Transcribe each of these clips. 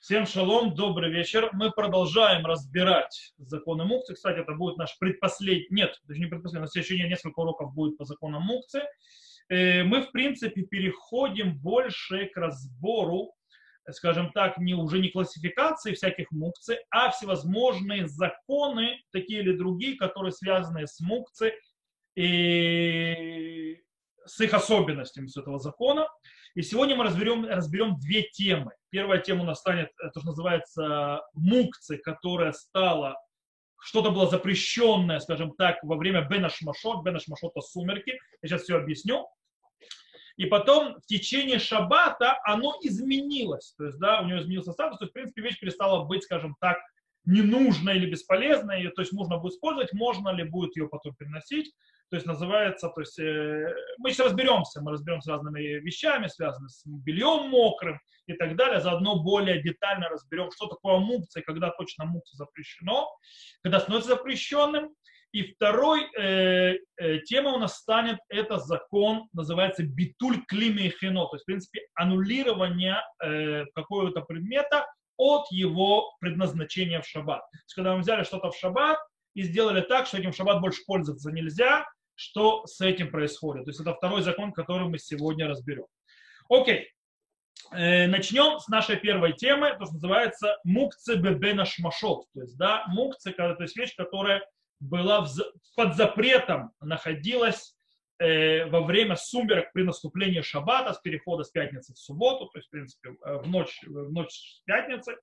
Всем шалом, добрый вечер. Мы продолжаем разбирать законы Мукцы. Кстати, это будет наш предпоследний, нет, даже не предпоследний, на следующий день несколько уроков будет по законам Мукцы. Э, мы, в принципе, переходим больше к разбору, скажем так, не, уже не классификации всяких мукцы, а всевозможные законы, такие или другие, которые связаны с мукцы и с их особенностями с этого закона. И сегодня мы разберем, разберем две темы. Первая тема у нас станет, то, что называется мукцы, которая стала, что-то было запрещенное, скажем так, во время Бена Шмашот, Бена Шмашота сумерки. Я сейчас все объясню. И потом в течение шаббата оно изменилось. То есть, да, у него изменился статус. То есть, в принципе, вещь перестала быть, скажем так, ненужной или бесполезной. То есть, можно будет использовать, можно ли будет ее потом переносить то есть называется, то есть э, мы сейчас разберемся, мы разберемся с разными вещами, связанными с бельем мокрым и так далее, заодно более детально разберем, что такое мукция, когда точно мукция запрещено, когда становится запрещенным. И второй э, э, тема у нас станет, это закон, называется битуль климе и хино, то есть, в принципе, аннулирование э, какого-то предмета от его предназначения в шаббат. То есть, когда мы взяли что-то в шаббат, и сделали так, что этим в шаббат больше пользоваться нельзя, что с этим происходит. То есть это второй закон, который мы сегодня разберем. Окей. Э, начнем с нашей первой темы, то, что называется мукце бебена шмашот. То есть, да, мукце, то есть вещь, которая была под запретом, находилась э, во время сумерок при наступлении шаббата, с перехода с пятницы в субботу, то есть, в принципе, э, в ночь, в ночь с пятницы.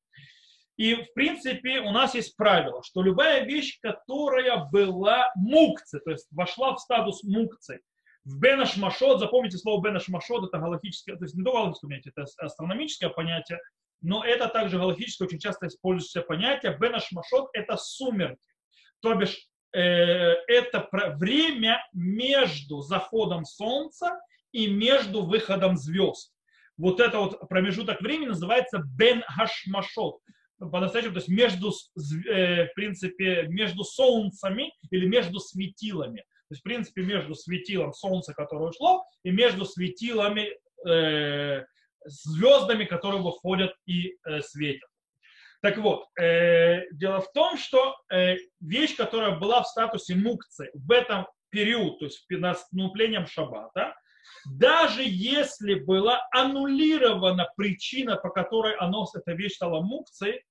И, в принципе, у нас есть правило, что любая вещь, которая была мукцы, то есть вошла в статус мукцы, в Бенаш Машот, запомните слово Бенаш Машот, это галактическое, то есть не только галактическое понятие, это астрономическое понятие, но это также галактическое очень часто использующееся понятие. Бенаш Машот – это сумерки. То бишь, э, это время между заходом солнца и между выходом звезд. Вот это вот промежуток времени называется Бен Хашмашот по-настоящему, то есть между, э, в принципе, между солнцами или между светилами. То есть, в принципе, между светилом солнца, которое ушло, и между светилами э, звездами, которые выходят и э, светят. Так вот, э, дело в том, что э, вещь, которая была в статусе мукцы в этом период, то есть наступлением шаббата, даже если была аннулирована причина, по которой оно, эта вещь стала мукцией,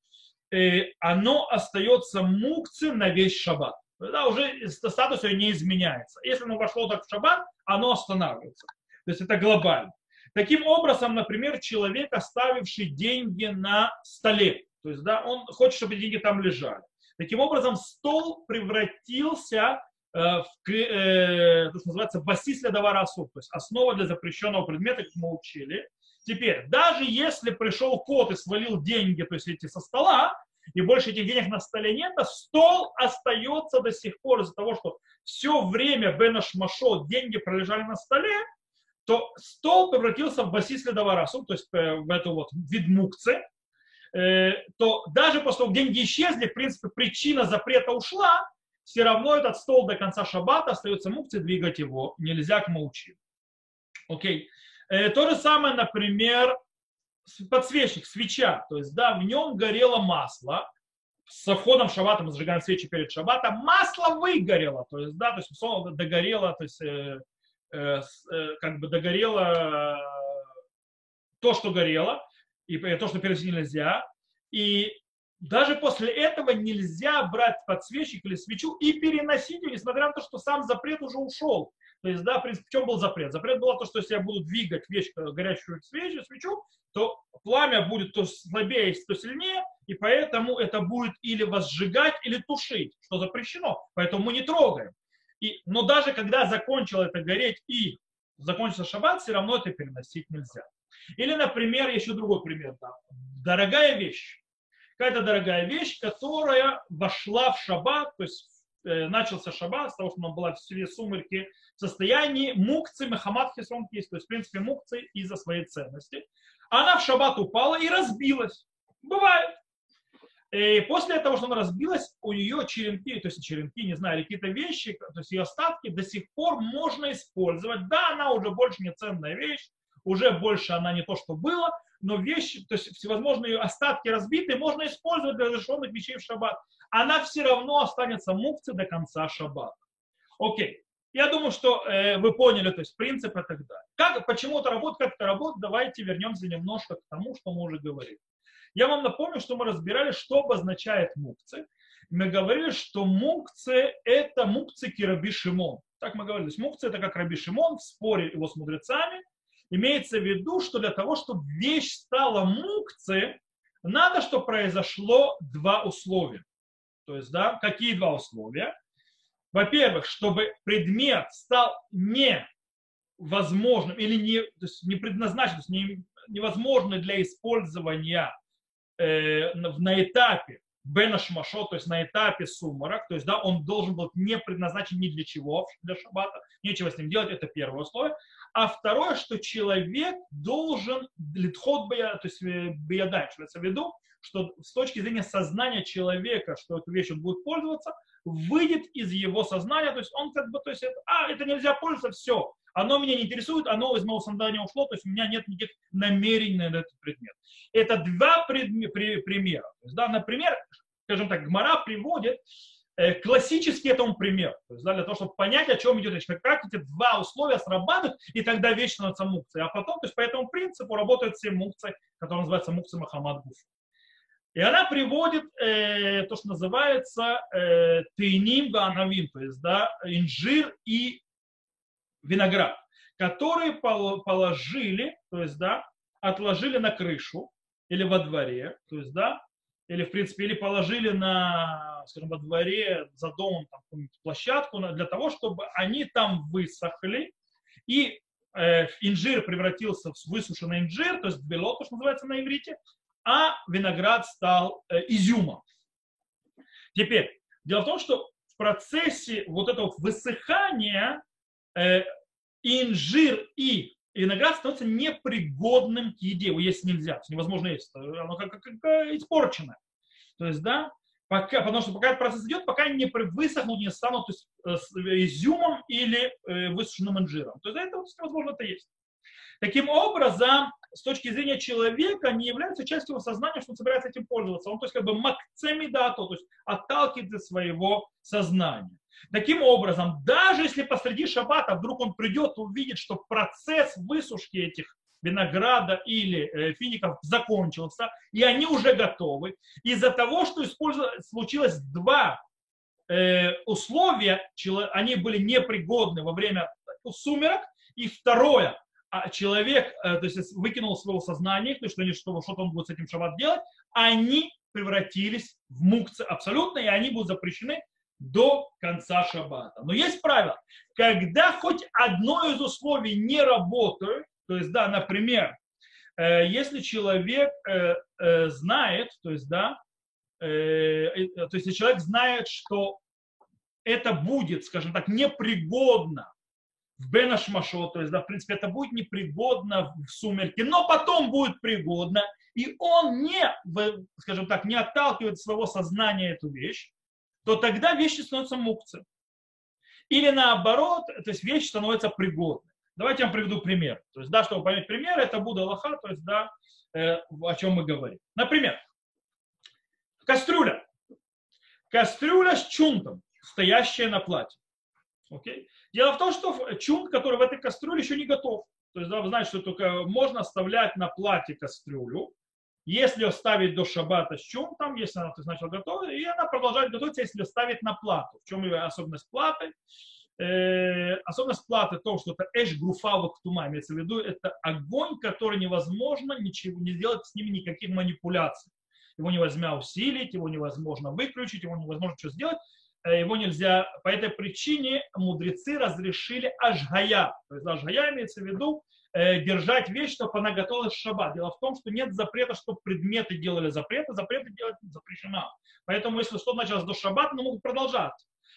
э, оно остается мукцией на весь шаббат. Да, уже статус ее не изменяется. Если оно вошло так в шаббат, оно останавливается. То есть это глобально. Таким образом, например, человек, оставивший деньги на столе, то есть да, он хочет, чтобы деньги там лежали. Таким образом, стол превратился Э, в, э, то, что называется басис для даварасу, то есть основа для запрещенного предмета, как мы учили. Теперь, даже если пришел кот и свалил деньги, то есть эти со стола, и больше этих денег на столе нет, а стол остается до сих пор из-за того, что все время Бенаш Машо деньги пролежали на столе, то стол превратился в басис ледоварасу, то есть э, в эту вот вид мукцы, то даже после того, как деньги исчезли, в принципе, причина запрета ушла, все равно этот стол до конца шаббата остается мукцией, двигать его нельзя к молчи. Окей. Э, то же самое, например, подсвечник, свеча. То есть, да, в нем горело масло. Со входом в шаббата мы зажигаем свечи перед шаббатом. Масло выгорело. То есть, да, то есть, догорело, то есть, э, э, э, как бы догорело то, что горело, и то, что переносить нельзя. И даже после этого нельзя брать подсвечник или свечу и переносить ее, несмотря на то, что сам запрет уже ушел. То есть, да, в принципе, в чем был запрет? Запрет был то, что если я буду двигать вещь, э, горячую свечу, свечу, то пламя будет то слабее, то сильнее, и поэтому это будет или возжигать, или тушить, что запрещено. Поэтому мы не трогаем. И, но даже когда закончило это гореть и закончился шаббат, все равно это переносить нельзя. Или, например, еще другой пример. Да. Дорогая вещь какая-то дорогая вещь, которая вошла в шаббат, то есть э, начался шаббат с того, что она была в себе сумерки, в состоянии мукцы, махамад хисрон то есть в принципе мукцы из-за своей ценности. Она в шаббат упала и разбилась. Бывает. И после того, что она разбилась, у нее черенки, то есть черенки, не знаю, какие-то вещи, то есть ее остатки до сих пор можно использовать. Да, она уже больше не ценная вещь, уже больше она не то, что было, но вещи, то есть всевозможные остатки разбитые можно использовать для разрешенных вещей в шаббат. Она все равно останется мукцией до конца шаббата. Окей. Я думаю, что э, вы поняли, то есть принцип и так далее. Как, почему это работает, как это работает, давайте вернемся немножко к тому, что мы уже говорили. Я вам напомню, что мы разбирали, что обозначает мукцы. Мы говорили, что мукцы – это мукцы Раби Шимон. Так мы говорили. То есть мукцы – это как Раби Шимон в споре его с мудрецами. Имеется в виду, что для того, чтобы вещь стала мукцы, надо, чтобы произошло два условия. То есть, да, какие два условия? во-первых, чтобы предмет стал невозможным или не, то есть не предназначен, то есть не, невозможный для использования э, на этапе Бена Шмашо, то есть на этапе сумарок, то есть да, он должен был не предназначен ни для чего, для шаббата, нечего с ним делать, это первое условие. А второе, что человек должен, литхот то есть э, биядай, в виду, что с точки зрения сознания человека, что эту вещь он будет пользоваться, выйдет из его сознания, то есть он как бы, то есть, это, а, это нельзя пользоваться, все, оно меня не интересует, оно из моего сознания ушло, то есть у меня нет никаких намерений на этот предмет. Это два предме, при, примера. То есть, да, например, скажем так, Гмара приводит классический этому пример, то есть, да, для того, чтобы понять, о чем идет речь, как эти два условия срабатывают, и тогда вещь становится мукцией. А потом, то есть по этому принципу работают все мукции, которые называются мукции Махамад Гуф. И она приводит э, то, что называется э, тейним ванавин, то есть да, инжир и виноград, которые положили, то есть да, отложили на крышу или во дворе, то есть да, или в принципе, или положили на, скажем, во дворе за домом там, площадку для того, чтобы они там высохли и э, инжир превратился в высушенный инжир, то есть бело, то, что называется на иврите, а виноград стал э, изюмом. Теперь, дело в том, что в процессе вот этого высыхания э, инжир и виноград становится непригодным к еде. Его есть нельзя, невозможно есть. Оно как, как, как испорчено. То есть, да, пока, потому что пока этот процесс идет, пока не высохнут, не станут э, с изюмом или э, высушенным инжиром. То есть, это вот, возможно, это есть. Таким образом, с точки зрения человека, не является частью его сознания, что он собирается этим пользоваться. Он, то есть, как бы макцемидато, то есть отталкивает своего сознания. Таким образом, даже если посреди шаббата вдруг он придет увидит, что процесс высушки этих винограда или э, фиников закончился, и они уже готовы, из-за того, что случилось два э, условия, они были непригодны во время сумерок, и второе, а человек, э, то есть выкинул своего сознания, то есть что, что, что он будет с этим шаббат делать, они превратились в мукцы абсолютно, и они будут запрещены до конца шаббата. Но есть правило, когда хоть одно из условий не работает, то есть, да, например, э, если человек э, знает, то есть, да, то есть, если человек знает, что это будет, скажем так, непригодно в Бенашмашо, то есть, да, в принципе, это будет непригодно в сумерке, но потом будет пригодно, и он не, скажем так, не отталкивает своего сознания эту вещь, то тогда вещи становятся мукцы. Или наоборот, то есть вещь становится пригодной. Давайте я вам приведу пример. То есть, да, чтобы понять пример, это Будда Аллаха, то есть, да, э, о чем мы говорим. Например, кастрюля. Кастрюля с чунтом, стоящая на платье. Окей? Дело в том, что чунт, который в этой кастрюле, еще не готов. То есть, да, вы знаете, что только можно оставлять на платье кастрюлю, если ее ставить до шаббата с чунтом, если она, то начала готовить, и она продолжает готовиться, если ее ставить на плату. В чем ее особенность платы? Э, особенность платы в том, что это эш груфава ктума, имеется в виду, это огонь, который невозможно ничего не сделать с ними никаких манипуляций. Его невозможно усилить, его невозможно выключить, его невозможно что сделать. Э, его нельзя, по этой причине мудрецы разрешили ажгая. То есть ажгая имеется в виду держать вещь, чтобы она готовилась в шаббат. Дело в том, что нет запрета, чтобы предметы делали запреты, запреты делать запрещено. Поэтому если что началось до шаббата, мы могут продолжать.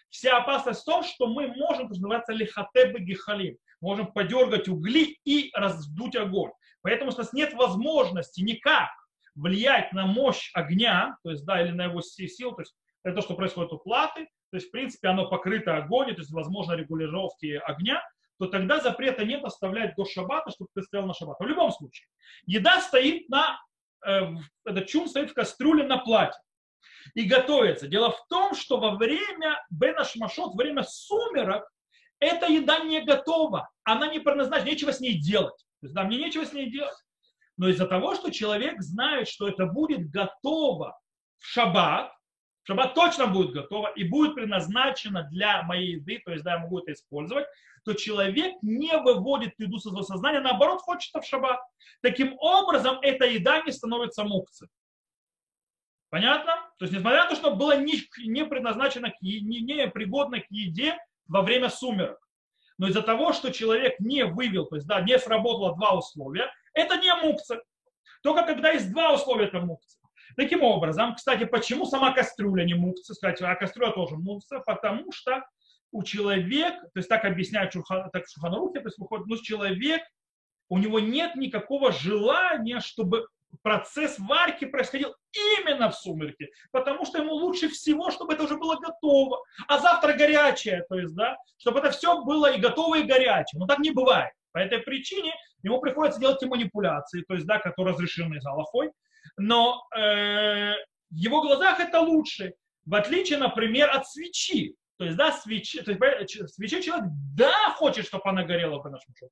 Вся опасность в том, что мы можем, что называется лихатебы гихалим, можем подергать угли и раздуть огонь. Поэтому у нас нет возможности никак влиять на мощь огня, то есть, да, или на его силу, то есть это то, что происходит у платы, то есть, в принципе, оно покрыто огонь, то есть, возможно, регулировки огня. То тогда запрета нет оставлять до шаббата, чтобы ты стоял на шаббат. В любом случае, еда стоит на, э, этот чум стоит в кастрюле на плате и готовится. Дело в том, что во время Бена Шмашот, время сумерок, эта еда не готова. Она не предназначена, нечего с ней делать. То есть, да, мне нечего с ней делать. Но из-за того, что человек знает, что это будет готово в шаббат, шаббат точно будет готово и будет предназначено для моей еды, то есть да, я могу это использовать, то человек не выводит еду со своего сознания, наоборот, хочет это в шаббат. Таким образом, эта еда не становится мукцией. Понятно? То есть, несмотря на то, что было не, не предназначено, к, не, не пригодно к еде во время сумерок, но из-за того, что человек не вывел, то есть, да, не сработало два условия, это не мукция. Только когда есть два условия, это мукция. Таким образом, кстати, почему сама кастрюля не мукция? Кстати, а кастрюля тоже мукция, потому что у человека, то есть так объясняют так в Шуханрухе, то есть выходит, ну, человек, у него нет никакого желания, чтобы процесс варки происходил именно в сумерке, потому что ему лучше всего, чтобы это уже было готово, а завтра горячее, то есть, да, чтобы это все было и готово, и горячее. Но так не бывает. По этой причине ему приходится делать эти манипуляции, то есть, да, которые разрешены Аллахой, но э, в его глазах это лучше, в отличие, например, от свечи. То есть, да, свечи, то есть, свечи человек, да, хочет, чтобы она горела по нашему шоу.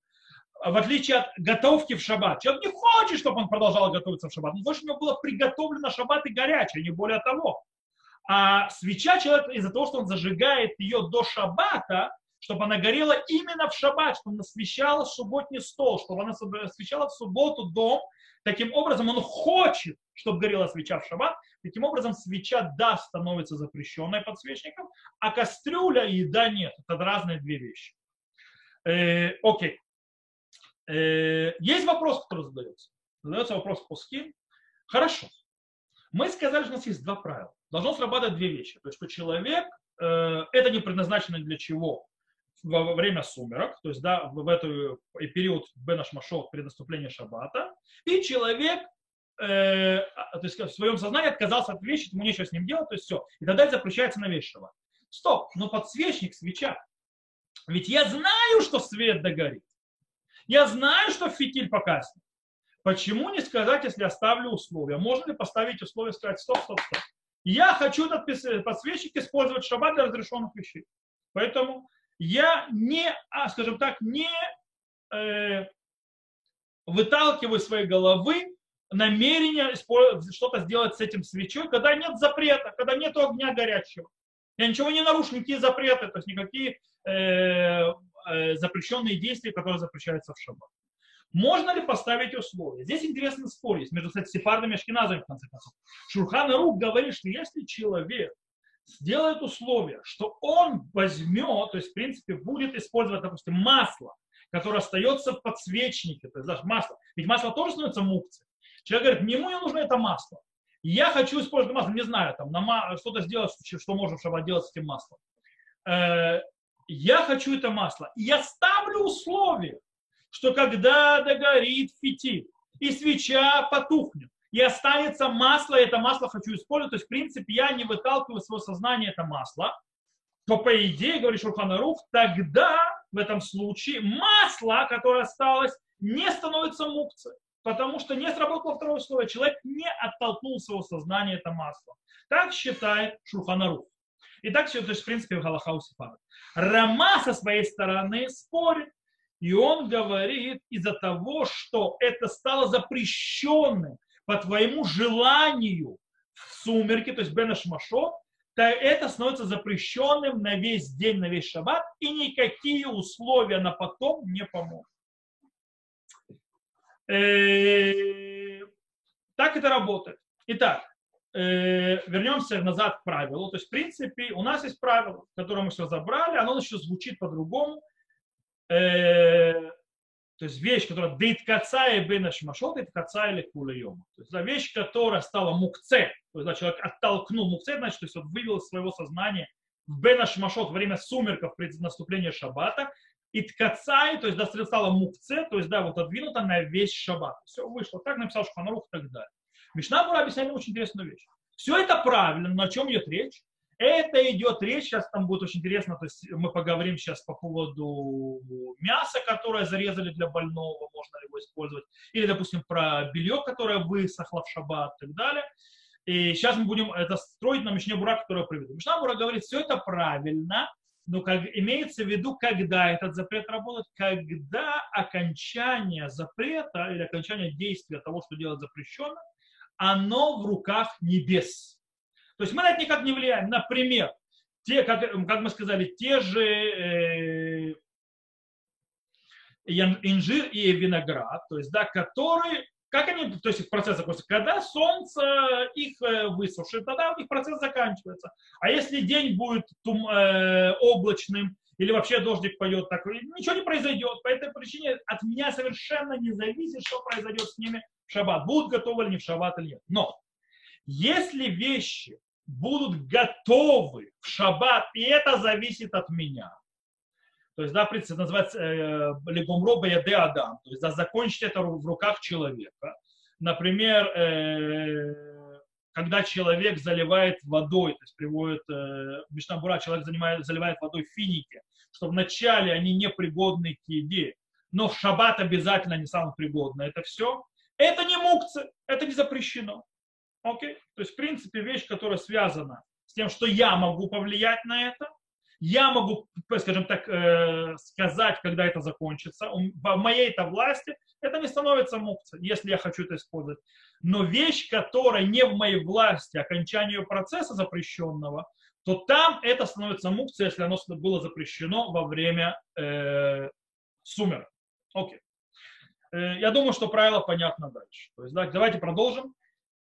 В отличие от готовки в шаббат. Человек не хочет, чтобы он продолжал готовиться в шаббат. Он хочет, чтобы у него было приготовлено шаббат и горячее, не более того. А свеча человек из-за того, что он зажигает ее до шаббата, чтобы она горела именно в шаббат, чтобы она освещала субботний стол, чтобы она освещала в субботу дом. Таким образом, он хочет, чтобы горела свеча в шаббат. Таким образом, свеча, да, становится запрещенной подсвечником, а кастрюля и еда нет. Это разные две вещи. Э, окей. Э, есть вопрос, который задается. Задается вопрос по скин. Хорошо. Мы сказали, что у нас есть два правила. Должно срабатывать две вещи. То есть, что человек, э, это не предназначено для чего? Во время сумерок, то есть да, в этот период Бенаш Машот при наступлении Шаббата, и человек э, то есть в своем сознании отказался от вещи, ему нечего с ним делать, то есть все. И тогда это запрещается на вещь Шаббат. Стоп, но подсвечник, свеча. Ведь я знаю, что свет догорит. Я знаю, что фитиль погаснет. Почему не сказать, если я ставлю условия? Можно ли поставить условия сказать, стоп, стоп, стоп. Я хочу этот подсвечник использовать в шаббат для разрешенных вещей. Поэтому я не, а, скажем так, не э, выталкиваю своей головы намерение что-то сделать с этим свечой, когда нет запрета, когда нет огня горячего. Я ничего не нарушу, никакие запреты, то есть никакие э, э, запрещенные действия, которые запрещаются в шаббат. Можно ли поставить условия? Здесь интересный спор есть между, кстати, сефардами и ашкеназами, в конце концов. Шурхан Рук говорит, что если человек сделает условие, что он возьмет, то есть, в принципе, будет использовать, допустим, масло, которое остается в подсвечнике, то есть даже масло. Ведь масло тоже становится мукцией. Человек говорит, ему не нужно это масло. Я хочу использовать масло, не знаю, там, что-то сделать, что в шаббат делать с этим маслом. Э, я хочу это масло. Я ставлю условие, что когда догорит фитиль и свеча потухнет, и останется масло, и это масло хочу использовать. То есть, в принципе, я не выталкиваю своего сознания это масло, то, по идее, говорит Шурханарух, тогда в этом случае масло, которое осталось, не становится мукцией, потому что не сработало второе условие. Человек не оттолкнул своего сознания это масло. Так считает Шурханарух. И так все, то есть, в принципе, в Галахаусе падает. Рама со своей стороны спорит, и он говорит из-за того, что это стало запрещенным по твоему желанию в сумерке, то есть Бенашмашот, то это становится запрещенным на весь день, на весь шаббат, и никакие условия на потом не помогут. Э, так это работает. Итак, э, вернемся назад к правилу. То есть, в принципе, у нас есть правило, которое мы все забрали, оно еще звучит по-другому. То есть вещь, которая дейт каца и бена шмашот, дейт каца или кулайома. То есть вещь, которая стала мукце, то есть да, человек оттолкнул мукце, значит, то есть он вывел из своего сознания в бена шмашот во время сумерков при наступлении шаббата, и ткацай, то есть да, стала мукце, то есть да, вот отдвинута на весь шаббат. Все вышло. Так написал Шуханарух и так далее. Мишна Бура объясняет очень интересную вещь. Все это правильно, но о чем идет речь? Это идет речь, сейчас там будет очень интересно, то есть мы поговорим сейчас по поводу мяса, которое зарезали для больного, можно ли его использовать, или, допустим, про белье, которое высохло в шаббат и так далее. И сейчас мы будем это строить на Мишне Бура, которое приведу. Мишна Бура говорит, все это правильно, но как, имеется в виду, когда этот запрет работает, когда окончание запрета или окончание действия того, что делать запрещено, оно в руках небес. То есть мы на это никак не влияем. Например, те, как, как мы сказали, те же э, инжир и виноград, то есть, да, которые как они, то есть их процесс закончится? Когда солнце их э, высушит, тогда их процесс заканчивается. А если день будет тум, э, облачным, или вообще дождик пойдет, так ничего не произойдет. По этой причине от меня совершенно не зависит, что произойдет с ними в шаббат. Будут готовы ли они в шаббат или нет. Но если вещи будут готовы в шаббат, и это зависит от меня, то есть, да, в принципе, называется э, легумроба яде адам. То есть, да, закончить это в руках человека. Например, э, когда человек заливает водой, то есть приводит, э, Мишнабура, человек занимает, заливает водой финики, что вначале они непригодны к еде, но в шаббат обязательно они самые пригодны. Это все. Это не мукцы, это не запрещено. Окей? То есть, в принципе, вещь, которая связана с тем, что я могу повлиять на это, я могу, скажем так, э, сказать, когда это закончится. В моей это власти это не становится мукцией, если я хочу это использовать. Но вещь, которая не в моей власти, окончание процесса запрещенного, то там это становится мукцией, если оно было запрещено во время э, сумерок. Окей. Э, я думаю, что правило понятно дальше. То есть, да, давайте продолжим.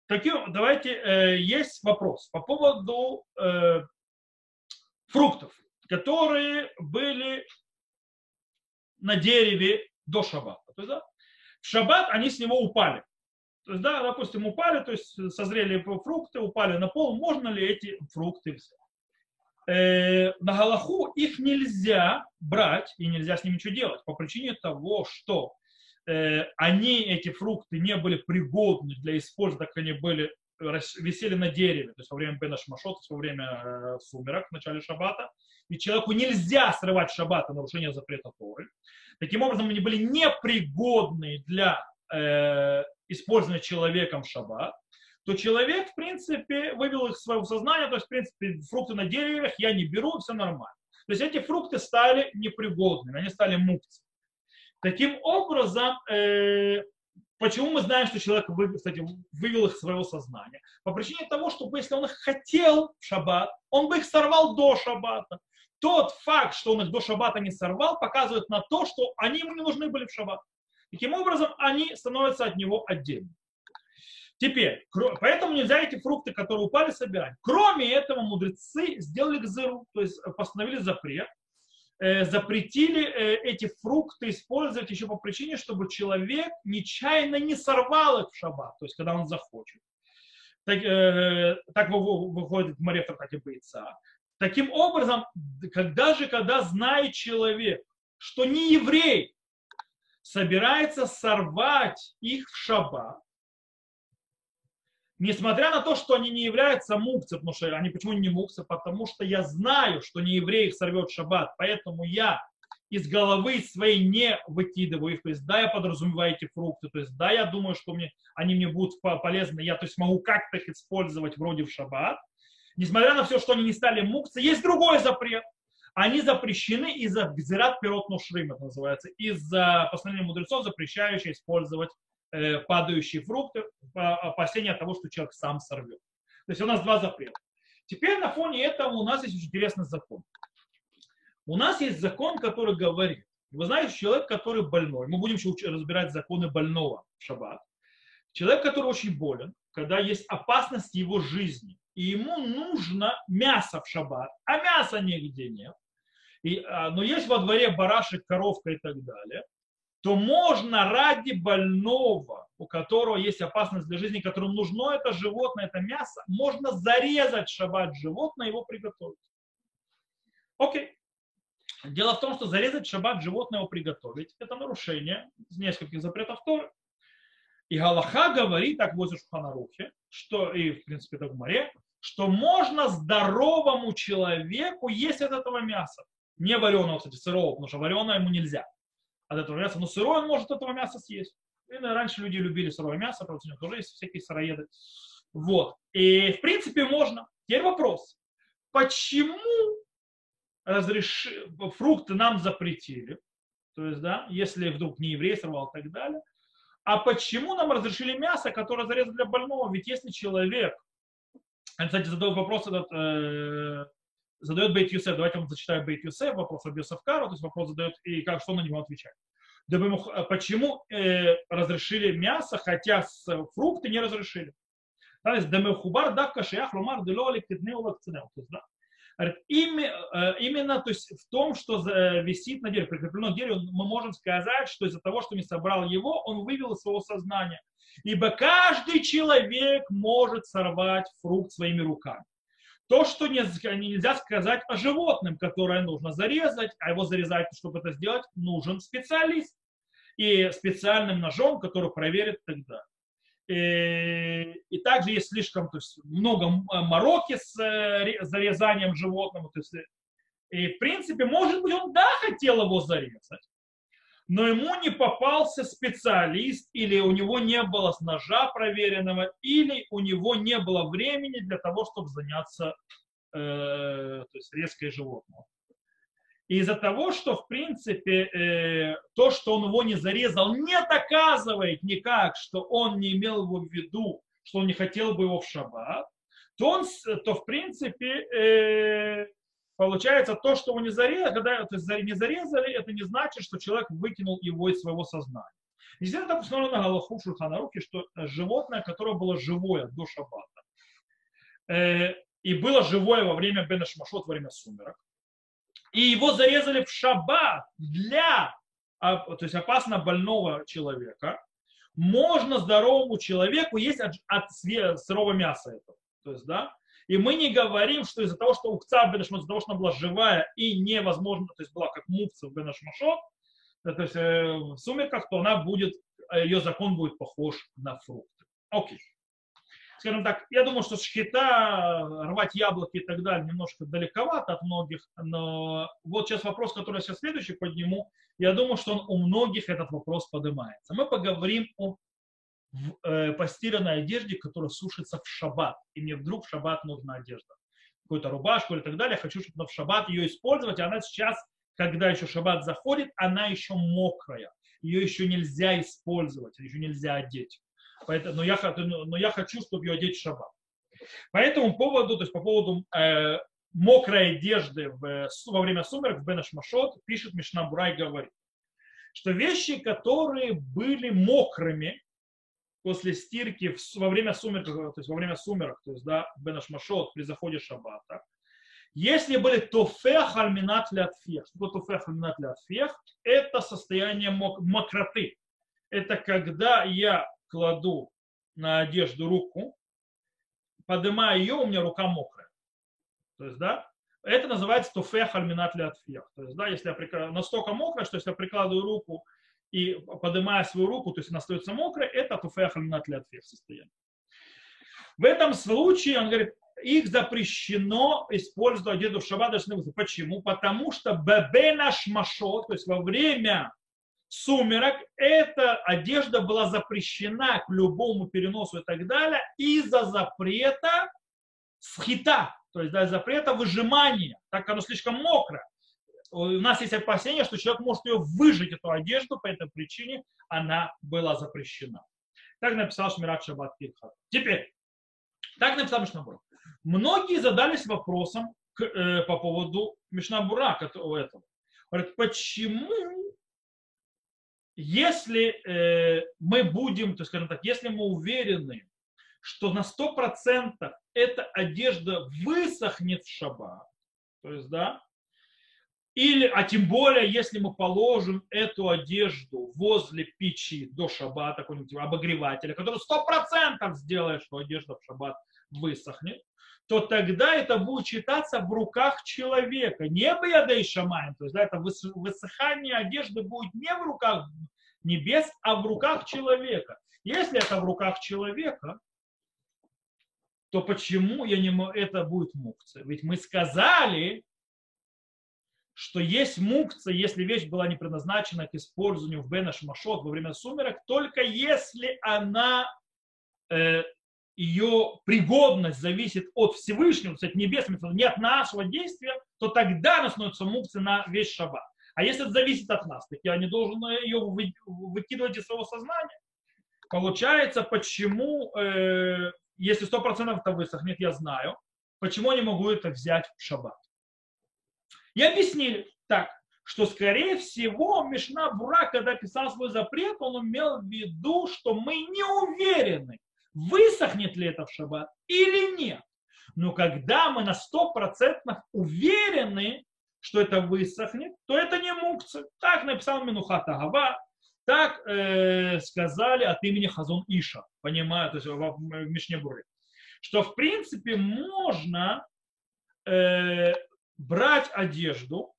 Таким, давайте, э, есть вопрос по поводу э, фруктов, которые были на дереве до шаббата. То есть, да, в шаббат они с него упали. То есть, да, допустим, упали, то есть созрели фрукты, упали на пол, можно ли эти фрукты взять? Э, на Галаху их нельзя брать и нельзя с ними ничего делать по причине того, что они, эти фрукты, не были пригодны для использования, так они были висели на дереве, то есть во время Бена Шмашот, во время э, сумерок, в начале шаббата. И человеку нельзя срывать шаббат нарушение запрета Торы. Таким образом, они были непригодны для э, использования человеком в шаббат то человек, в принципе, вывел их из своего сознания, то есть, в принципе, фрукты на деревьях я не беру, все нормально. То есть эти фрукты стали непригодными, они стали мукциями. Таким образом, э, Почему мы знаем, что человек, кстати, вывел их из своего сознания? По причине того, что если он их хотел в шаббат, он бы их сорвал до шаббата. Тот факт, что он их до шаббата не сорвал, показывает на то, что они ему не нужны были в шаббат. Таким образом, они становятся от него отдельно. Теперь, поэтому нельзя эти фрукты, которые упали, собирать. Кроме этого, мудрецы сделали гзыру, то есть постановили запрет, запретили э, эти фрукты использовать еще по причине, чтобы человек нечаянно не сорвал их в шаббат, то есть когда он захочет. Так, э, так выходит в море в Бойца. Таким образом, когда же, когда знает человек, что не еврей собирается сорвать их в шаббат, несмотря на то, что они не являются мукцы, потому что они почему не мукцы? Потому что я знаю, что не еврей их сорвет шаббат, поэтому я из головы своей не выкидываю их. То есть, да, я подразумеваю эти фрукты, то есть, да, я думаю, что мне, они мне будут полезны, я то есть, могу как-то их использовать вроде в шаббат. Несмотря на все, что они не стали мукцы, есть другой запрет. Они запрещены из-за гзират пирот это называется, из-за постановления мудрецов, запрещающего использовать падающие фрукты, опасения того, что человек сам сорвет. То есть у нас два запрета. Теперь на фоне этого у нас есть очень интересный закон. У нас есть закон, который говорит, вы знаете, человек, который больной, мы будем еще разбирать законы больного в шаббат. Человек, который очень болен, когда есть опасность его жизни, и ему нужно мясо в шаббат, а мяса нигде нет, и, а, но есть во дворе барашек, коровка и так далее, то можно ради больного, у которого есть опасность для жизни, которому нужно это животное, это мясо, можно зарезать шаббат животное и его приготовить. Окей. Дело в том, что зарезать шаббат животное его приготовить, это нарушение нескольких запретов Торы. И Галаха говорит, так в Шуханарухе, что и в принципе это в море, что можно здоровому человеку есть от этого мяса. Не вареного, кстати, сырого, потому что вареное ему нельзя от этого мяса, но сырое он может этого мяса съесть. И раньше люди любили сырое мясо, правда, у них тоже есть всякие сыроеды. Вот. И в принципе можно. Теперь вопрос. Почему разреш... фрукты нам запретили? То есть, да, если вдруг не еврей сорвал и так далее. А почему нам разрешили мясо, которое зарезали для больного? Ведь если человек, кстати, задает вопрос этот, э, задает Бейт Юсеф, давайте мы зачитаем Бейт Юсеф, вопрос об Юсефкару, то есть вопрос задает, и как, что на него отвечать. Почему э, разрешили мясо, хотя с, фрукты не разрешили? То есть, Демехубар дакка шиях ломар делоли вакцинеу. То есть, да, Именно то есть, в том, что э, висит на дереве, прикреплено к дереву, мы можем сказать, что из-за того, что не собрал его, он вывел из своего сознания. Ибо каждый человек может сорвать фрукт своими руками. То, что нельзя сказать о животном, которое нужно зарезать, а его зарезать, чтобы это сделать, нужен специалист. И специальным ножом, который проверит тогда. И, и также есть слишком то есть, много мороки с э, зарезанием животного. То есть, и в принципе, может быть, он да хотел его зарезать, но ему не попался специалист, или у него не было ножа проверенного, или у него не было времени для того, чтобы заняться э, то есть резкой животного. Из-за того, что, в принципе, э, то, что он его не зарезал, не доказывает никак, что он не имел его в виду, что он не хотел бы его в шаббат, то, он, то в принципе, э, Получается, то, что его не зарезали, когда то есть не зарезали, это не значит, что человек выкинул его из своего сознания. Естественно, так установлено на Галаху Шульханарухе, что животное, которое было живое до шаббата, э, и было живое во время Бена Шмашот, во время сумерок, и его зарезали в шаббат для а, то есть опасно больного человека, можно здоровому человеку есть от, от сырого мяса этого. То есть, да, и мы не говорим, что из-за того, что ухца Бенашмот, из-за того, что она была живая и невозможно, то есть была как мукца в Бенашмашот, то есть э, в сумерках, то она будет, э, ее закон будет похож на фрукты. Окей. Скажем так, я думаю, что шхита, рвать яблоки и так далее немножко далековато от многих, но вот сейчас вопрос, который я сейчас следующий подниму, я думаю, что он у многих этот вопрос поднимается. Мы поговорим о в э, постиранной одежде, которая сушится в шаббат. И мне вдруг в шаббат нужна одежда. Какую-то рубашку или так далее. Хочу, чтобы в шаббат ее использовать. И она сейчас, когда еще шаббат заходит, она еще мокрая. Ее еще нельзя использовать, еще нельзя одеть. Поэтому, но, я, но я хочу, чтобы ее одеть в шаббат. По этому поводу, то есть по поводу э, мокрой одежды в, во время сумерек в Бенашмашот пишет Мишна Бурай говорит, что вещи, которые были мокрыми, после стирки во время сумерек, то есть во время сумерок, то есть да, бенашмашот при заходе шаббата, если были тофех альминат лятфех, что тофех альминат лятфех? Это состояние мок- мокроты. Это когда я кладу на одежду руку, поднимаю ее, у меня рука мокрая. То есть, да, это называется тофех альминат лятфех. То есть, да, если я настолько мокрая, что если я прикладываю руку и поднимая свою руку, то есть она остается мокрой, это туфех латфех состояние. В этом случае, он говорит, их запрещено использовать одежду в шаббат. Почему? Потому что бебена шмашо, то есть во время сумерок, эта одежда была запрещена к любому переносу и так далее из-за запрета схита, то есть да, запрета выжимания, так как оно слишком мокрое у нас есть опасение, что человек может ее выжить, эту одежду, по этой причине она была запрещена. Так написал Шмират Шаббат Пирхат. Теперь, так написал Мишнабура. Многие задались вопросом к, э, по поводу Мишнабура этого. Говорят, почему, если э, мы будем, то скажем так, если мы уверены, что на 100% эта одежда высохнет в шаббат, то есть, да, или, а тем более, если мы положим эту одежду возле печи до шаббата, какого-нибудь обогревателя, который сто процентов сделает, что одежда в шаббат высохнет, то тогда это будет считаться в руках человека. Не бьядей шамаем, то есть да, это высыхание одежды будет не в руках небес, а в руках человека. Если это в руках человека, то почему я не это будет мукция? Ведь мы сказали, что есть мукция, если вещь была не предназначена к использованию в Бена Шмашот во время сумерок, только если она, э, ее пригодность зависит от Всевышнего, кстати, небесного, не от нашего действия, то тогда она становится мукцией на весь шаббат. А если это зависит от нас, так я не должен ее выкидывать из своего сознания. Получается, почему, э, если сто процентов это высохнет, я знаю, почему я не могу это взять в шаббат. И объяснили так, что, скорее всего, Мишна Бура, когда писал свой запрет, он имел в виду, что мы не уверены, высохнет ли это в шаббат или нет. Но когда мы на сто процентов уверены, что это высохнет, то это не мукцы. Так написал Минухата Гава, так э, сказали от имени Хазон Иша, понимаю, то есть в, в Мишне Буры, что в принципе можно э, брать одежду,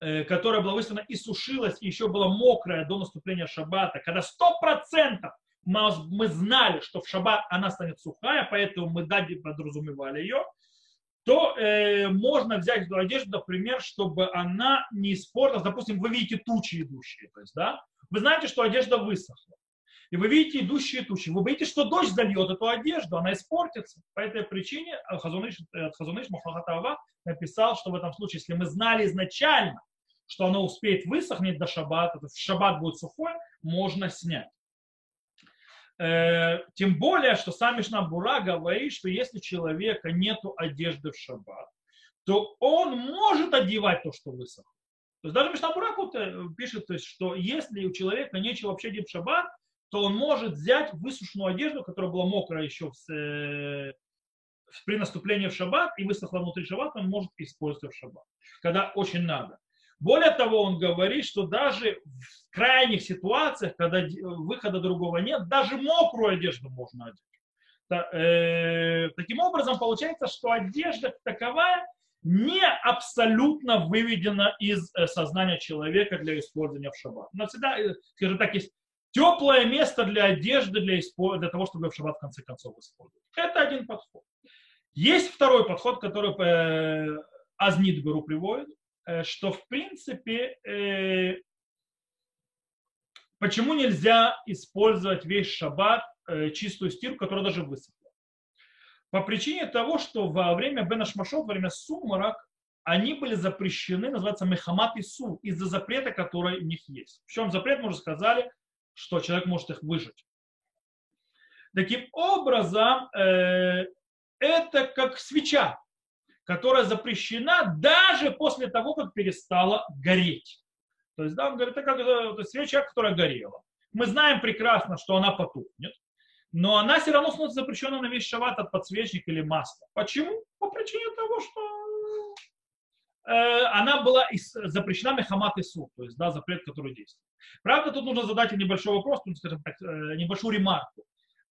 э, которая была выставлена и сушилась, и еще была мокрая до наступления шаббата, когда сто процентов мы знали, что в шаббат она станет сухая, поэтому мы дади подразумевали ее, то э, можно взять эту одежду, например, чтобы она не испортилась. Допустим, вы видите тучи идущие, то есть, да, вы знаете, что одежда высохла и вы видите идущие тучи, вы боитесь, что дождь зальет эту одежду, она испортится. По этой причине Хазуныш, э, Хазуныш Махахатава написал, что в этом случае, если мы знали изначально, что оно успеет высохнуть до шаббата, то шаббат будет сухой, можно снять. Э, тем более, что сам Мишнабура говорит, что если у человека нет одежды в шаббат, то он может одевать то, что высохло. То есть даже Мишнабура э, пишет, то есть, что если у человека нечего вообще одеть в шаббат, то он может взять высушенную одежду, которая была мокрая еще в, э, при наступлении в шаббат и высохла внутри шаббата, он может использовать в шаббат, когда очень надо. Более того, он говорит, что даже в крайних ситуациях, когда выхода другого нет, даже мокрую одежду можно одеть. Э, таким образом, получается, что одежда таковая не абсолютно выведена из э, сознания человека для использования в шаббат. Но всегда, скажем так, есть теплое место для одежды, для, для того, чтобы в шаббат в конце концов использовать. Это один подход. Есть второй подход, который э, Азнит Гуру приводит, э, что в принципе э, почему нельзя использовать весь шаббат э, чистую стирку, которая даже высохла. По причине того, что во время Бенашмашот, во время сумрак, они были запрещены, называется Мехамат и Су, из-за запрета, который у них есть. В чем запрет, мы уже сказали, что человек может их выжить. Таким образом, э, это как свеча, которая запрещена даже после того, как перестала гореть. То есть, да, он говорит, это как это свеча, которая горела. Мы знаем прекрасно, что она потухнет, но она все равно становится запрещена на весь шават от подсвечника или масла. Почему? По причине того, что Э, она была запрещена Мехамат Ису, то есть да, запрет, который действует. Правда, тут нужно задать небольшой вопрос, ну, скажем так, э, небольшую ремарку.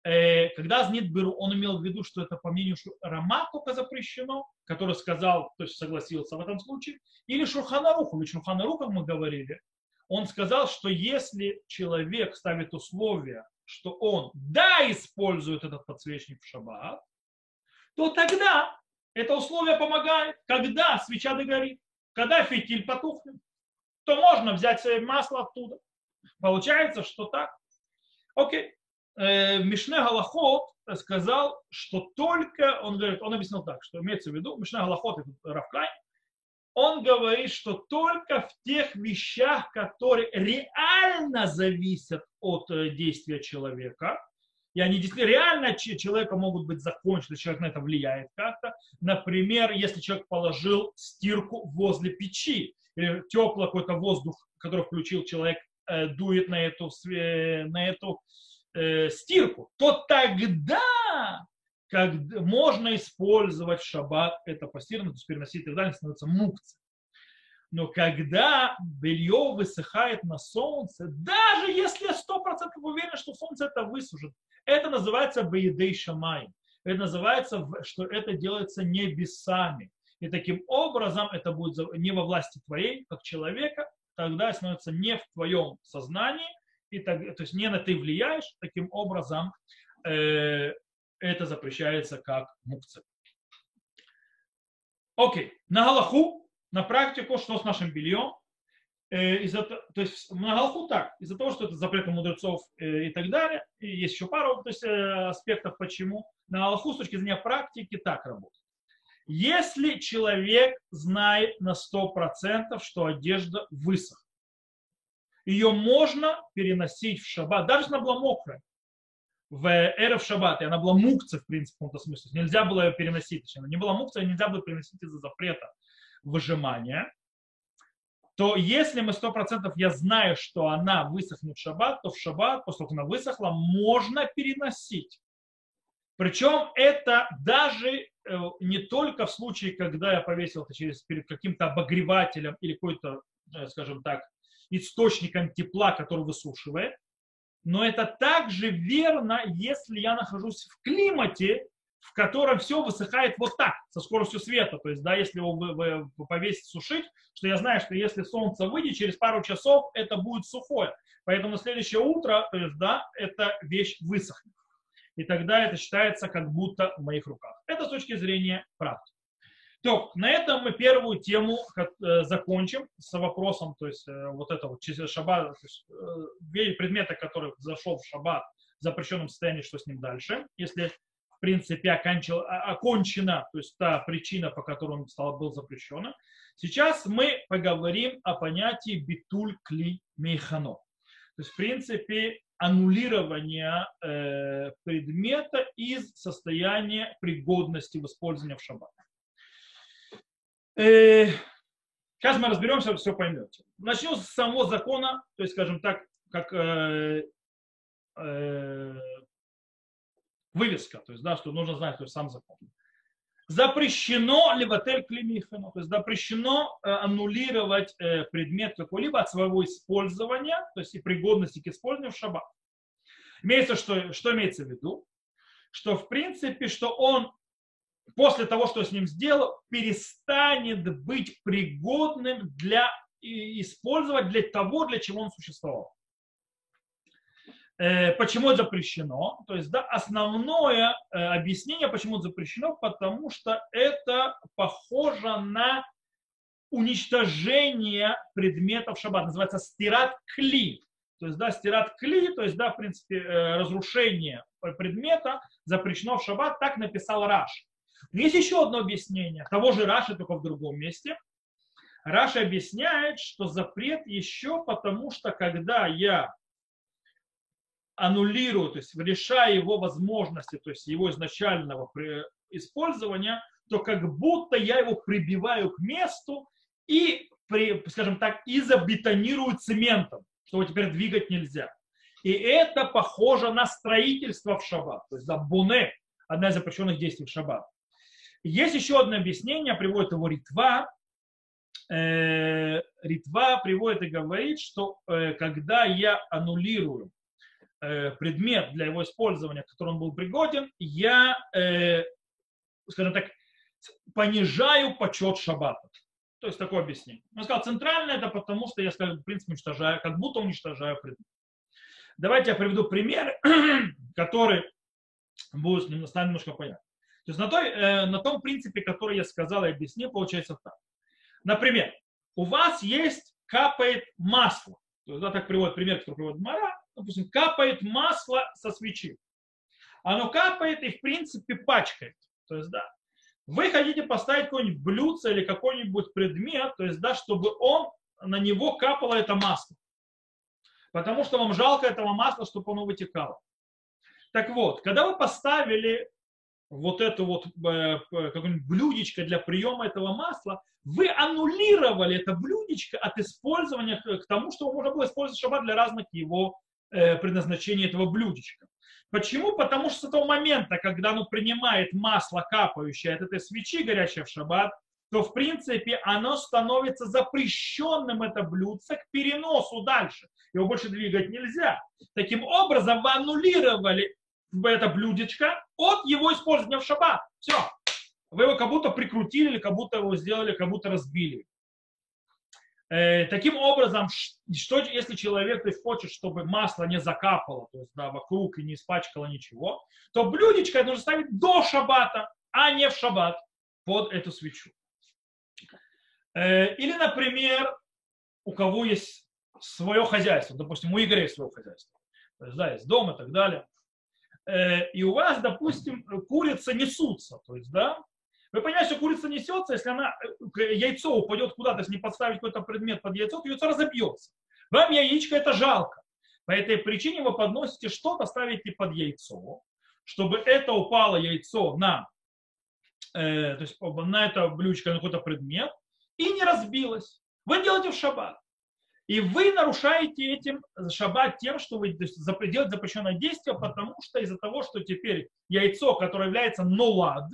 Э, когда Знит Беру, он имел в виду, что это по мнению Рама только запрещено, который сказал, то есть согласился в этом случае, или Шурханаруху, ведь Шурханаруху, как мы говорили, он сказал, что если человек ставит условия, что он да использует этот подсвечник в шаббат, то тогда это условие помогает, когда свеча догорит, когда фитиль потухнет, то можно взять масло оттуда. Получается, что так. Окей. Э, Мишне Галахот сказал, что только, он говорит, он объяснил так, что имеется в виду, Мишне Галахот, это Равкай, он говорит, что только в тех вещах, которые реально зависят от э, действия человека, и они действительно реально человека могут быть закончены, человек на это влияет как-то. Например, если человек положил стирку возле печи, или теплый какой-то воздух, который включил человек, э, дует на эту, на эту э, стирку, то тогда как можно использовать шаббат это постирано, то есть переносить и так далее, становится мукцией. Но когда белье высыхает на солнце, даже если я сто процентов уверен, что солнце это высушит, это называется бейдей шамай. Это называется, что это делается небесами. И таким образом это будет не во власти твоей, как человека, тогда становится не в твоем сознании, и так, то есть не на ты влияешь, таким образом э, это запрещается как мукцы. Окей, на Галаху, на практику, что с нашим бельем? Э, из-за, то есть на Галаху так, из-за того, что это запрет мудрецов э, и так далее, и есть еще пару то есть, э, аспектов, почему. На Галаху с точки зрения практики так работает. Если человек знает на 100%, что одежда высохла, ее можно переносить в шаббат, даже она была мокрая. В эров шаббат, и она была мукция, в принципе, в каком-то смысле. Нельзя было ее переносить, точнее, она не была мукция, нельзя было переносить из-за запрета выжимания. То если мы сто процентов я знаю, что она высохнет в шаббат, то в шаббат, после того, как она высохла, можно переносить. Причем это даже э, не только в случае, когда я повесил это через, перед каким-то обогревателем или какой-то, э, скажем так, источником тепла, который высушивает. Но это также верно, если я нахожусь в климате, в котором все высыхает вот так, со скоростью света. То есть, да, если его вы, вы повесить, сушить, что я знаю, что если солнце выйдет, через пару часов это будет сухое. Поэтому следующее утро, то есть, да, эта вещь высохнет. И тогда это считается как будто в моих руках. Это с точки зрения практики. То, на этом мы первую тему э, закончим с вопросом, то есть э, вот это вот шаббат, э, предмета, который зашел в шаббат в запрещенном состоянии, что с ним дальше, если принципе окончил, окончена, то есть та причина, по которой он стал, был запрещен. Сейчас мы поговорим о понятии битуль кли мейхано. То есть, в принципе, аннулирование э, предмета из состояния пригодности в использовании в шаббат. Э, сейчас мы разберемся, все поймете. Начнем с самого закона, то есть, скажем так, как э, э, вывеска, то есть, да, что нужно знать, то есть сам закон. Запрещено ли в отель климихану, то есть запрещено э, аннулировать э, предмет какой-либо от своего использования, то есть и пригодности к использованию в шаббат. Имеется, что, что имеется в виду? Что в принципе, что он после того, что с ним сделал, перестанет быть пригодным для использовать для того, для чего он существовал. Э, почему это запрещено? То есть, да, основное э, объяснение, почему это запрещено, потому что это похоже на уничтожение предметов шаббат. Называется стират кли. То есть, да, стират кли, то есть, да, в принципе, э, разрушение предмета запрещено в шаббат, так написал Раш. Есть еще одно объяснение, того же Раши, только в другом месте. Раша объясняет, что запрет еще потому, что когда я аннулирую, то есть решаю его возможности, то есть его изначального использования, то как будто я его прибиваю к месту и, скажем так, и цементом, что его теперь двигать нельзя. И это похоже на строительство в шаббат. То есть да, буне, одна из запрещенных действий в шаббат. Есть еще одно объяснение, приводит его Ритва. Э, Ритва приводит и говорит, что э, когда я аннулирую предмет для его использования, к которому он был пригоден, я, скажем так, понижаю почет шаббата. То есть такое объяснение. Он сказал, центральное это потому, что я, в принципе, уничтожаю, как будто уничтожаю предмет. Давайте я приведу пример, который будет с нами немножко понятно. То есть на, той, э, на том принципе, который я сказал и объяснил, получается так. Например, у вас есть капает масло. То есть, да, так приводит пример, который приводит Мара. Допустим, капает масло со свечи. Оно капает и, в принципе, пачкает. То есть, да, вы хотите поставить какое-нибудь блюдце или какой-нибудь предмет, то есть, да, чтобы он, на него капало это масло. Потому что вам жалко этого масла, чтобы оно вытекало. Так вот, когда вы поставили вот это вот э, какое-нибудь блюдечко для приема этого масла, вы аннулировали это блюдечко от использования к тому, что можно было использовать шаббат для разных его э, предназначений этого блюдечка. Почему? Потому что с того момента, когда оно принимает масло, капающее от этой свечи, горящее в шаббат, то в принципе оно становится запрещенным, это блюдце, к переносу дальше. Его больше двигать нельзя. Таким образом, вы аннулировали это блюдечко от его использования в шаббат. Все. Вы его как будто прикрутили, или как будто его сделали, как будто разбили. Э, таким образом, что если человек есть, хочет, чтобы масло не закапало, то есть да, вокруг и не испачкало ничего, то блюдечко нужно ставить до шабата, а не в шаббат под эту свечу. Э, или, например, у кого есть свое хозяйство, допустим, у Игоря есть свое хозяйство, то есть, да, есть дом и так далее, э, и у вас, допустим, курица несутся, то есть, да, вы понимаете, что курица несется, если она, э, яйцо упадет куда-то, если не подставить какой-то предмет под яйцо, то яйцо разобьется. Вам яичко это жалко. По этой причине вы подносите что-то, ставите под яйцо, чтобы это упало яйцо на, э, то есть на это блюдечко, на какой-то предмет, и не разбилось. Вы делаете в шаббат. И вы нарушаете этим шаббат тем, что вы делаете запрещенное действие, потому что из-за того, что теперь яйцо, которое является нолад,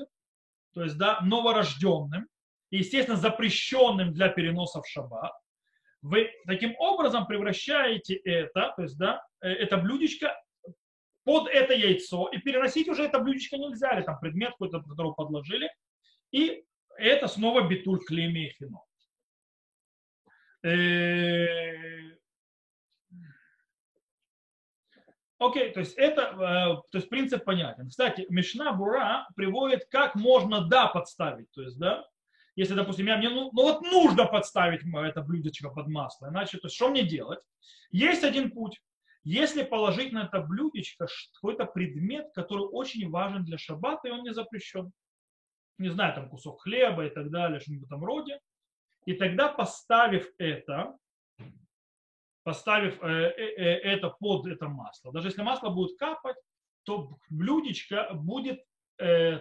то есть да, новорожденным, и, естественно, запрещенным для переноса в шаббат, вы таким образом превращаете это, то есть, да, э, это блюдечко под это яйцо, и переносить уже это блюдечко нельзя, или там предмет какой-то, который подложили, и это снова битуль клеми и фино. Окей, то есть это, э, то есть принцип понятен. Кстати, Мишна Бура приводит, как можно да подставить, то есть да, если, допустим, я, мне, ну, ну вот нужно подставить это блюдечко под масло, иначе, то есть что мне делать? Есть один путь. Если положить на это блюдечко какой-то предмет, который очень важен для шаббата, и он не запрещен. Не знаю, там кусок хлеба и так далее, что-нибудь в этом роде. И тогда, поставив это, поставив э, э, э, это под это масло, даже если масло будет капать, то блюдечко будет